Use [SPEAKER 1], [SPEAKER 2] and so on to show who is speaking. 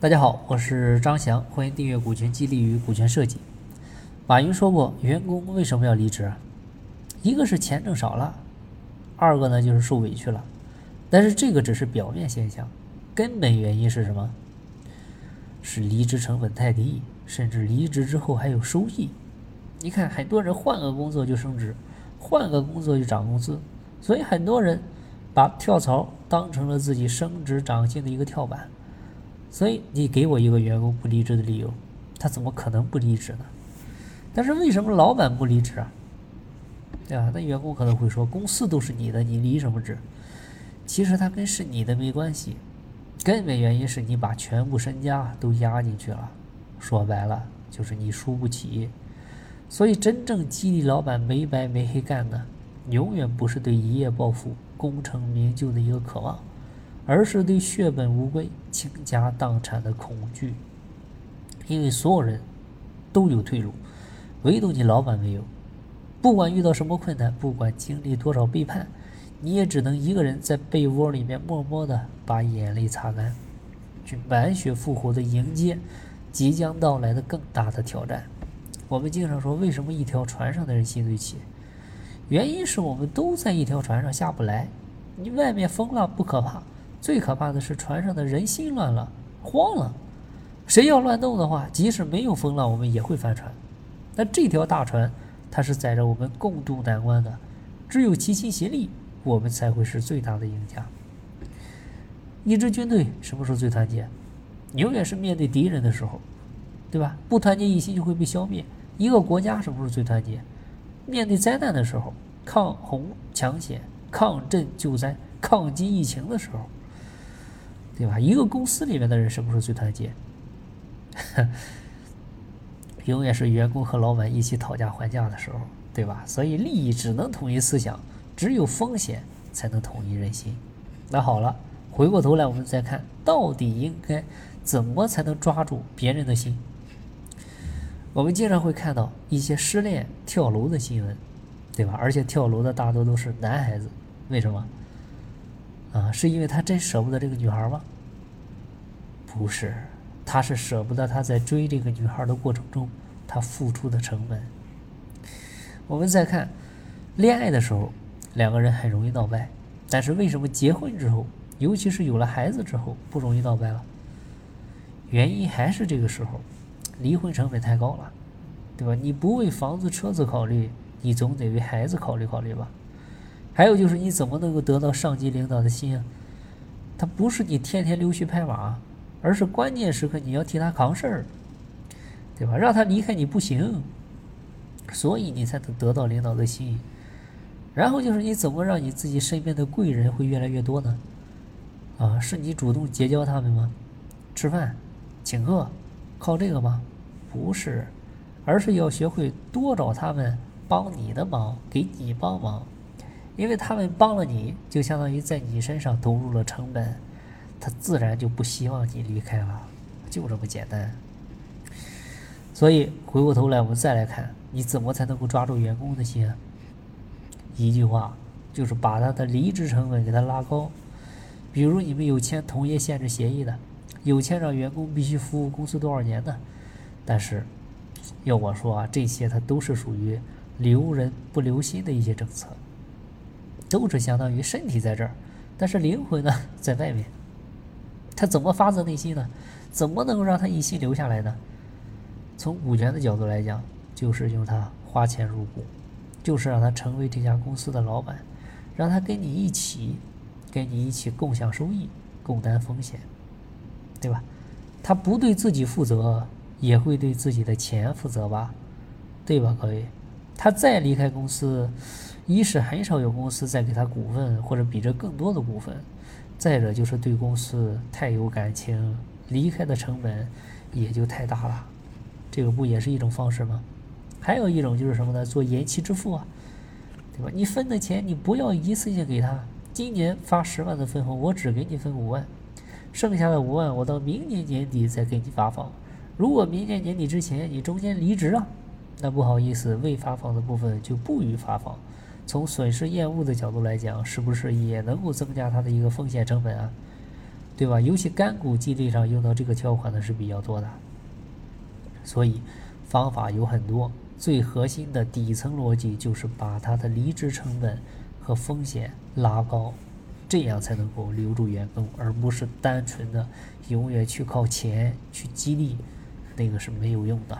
[SPEAKER 1] 大家好，我是张翔，欢迎订阅股权激励与股权设计。马云说过，员工为什么要离职？一个是钱挣少了，二个呢就是受委屈了。但是这个只是表面现象，根本原因是什么？是离职成本太低，甚至离职之后还有收益。你看，很多人换个工作就升职，换个工作就涨工资，所以很多人把跳槽当成了自己升职涨薪的一个跳板。所以你给我一个员工不离职的理由，他怎么可能不离职呢？但是为什么老板不离职啊？对吧？那员工可能会说，公司都是你的，你离什么职？其实他跟是你的没关系，根本原因是你把全部身家都压进去了。说白了就是你输不起。所以真正激励老板没白没黑干的，永远不是对一夜暴富、功成名就的一个渴望。而是对血本无归、倾家荡产的恐惧，因为所有人都有退路，唯独你老板没有。不管遇到什么困难，不管经历多少背叛，你也只能一个人在被窝里面默默的把眼泪擦干，去满血复活的迎接即将到来的更大的挑战。我们经常说，为什么一条船上的人心最齐？原因是我们都在一条船上下不来。你外面风浪不可怕。最可怕的是船上的人心乱了，慌了。谁要乱动的话，即使没有风浪，我们也会翻船。那这条大船，它是载着我们共度难关的，只有齐心协力，我们才会是最大的赢家。一支军队什么时候最团结？永远是面对敌人的时候，对吧？不团结一心就会被消灭。一个国家什么时候最团结？面对灾难的时候，抗洪抢险、抗震救灾、抗击疫情的时候。对吧？一个公司里面的人什么时候最团结？永远是员工和老板一起讨价还价的时候，对吧？所以利益只能统一思想，只有风险才能统一人心。那好了，回过头来我们再看，到底应该怎么才能抓住别人的心？我们经常会看到一些失恋跳楼的新闻，对吧？而且跳楼的大多都是男孩子，为什么？啊，是因为他真舍不得这个女孩吗？不是，他是舍不得他在追这个女孩的过程中他付出的成本。我们再看，恋爱的时候两个人很容易闹掰，但是为什么结婚之后，尤其是有了孩子之后不容易闹掰了？原因还是这个时候离婚成本太高了，对吧？你不为房子车子考虑，你总得为孩子考虑考虑吧？还有就是你怎么能够得到上级领导的心啊？他不是你天天溜须拍马，而是关键时刻你要替他扛事儿，对吧？让他离开你不行，所以你才能得到领导的心。然后就是你怎么让你自己身边的贵人会越来越多呢？啊，是你主动结交他们吗？吃饭、请客，靠这个吗？不是，而是要学会多找他们帮你的忙，给你帮忙。因为他们帮了你，就相当于在你身上投入了成本，他自然就不希望你离开了，就这么简单。所以回过头来，我们再来看，你怎么才能够抓住员工的心啊？一句话，就是把他的离职成本给他拉高。比如你们有签同业限制协议的，有签让员工必须服务公司多少年的，但是要我说啊，这些它都是属于留人不留心的一些政策。都是相当于身体在这儿，但是灵魂呢在外面。他怎么发自内心呢？怎么能够让他一心留下来呢？从股权的角度来讲，就是用他花钱入股，就是让他成为这家公司的老板，让他跟你一起，跟你一起共享收益，共担风险，对吧？他不对自己负责，也会对自己的钱负责吧？对吧，各位？他再离开公司。一是很少有公司再给他股份或者比这更多的股份，再者就是对公司太有感情，离开的成本也就太大了，这个不也是一种方式吗？还有一种就是什么呢？做延期支付啊，对吧？你分的钱你不要一次性给他，今年发十万的分红，我只给你分五万，剩下的五万我到明年年底再给你发放。如果明年年底之前你中间离职了，那不好意思，未发放的部分就不予发放。从损失厌恶的角度来讲，是不是也能够增加它的一个风险成本啊？对吧？尤其干股激励上用到这个条款的是比较多的。所以方法有很多，最核心的底层逻辑就是把它的离职成本和风险拉高，这样才能够留住员工，而不是单纯的永远去靠钱去激励，那个是没有用的。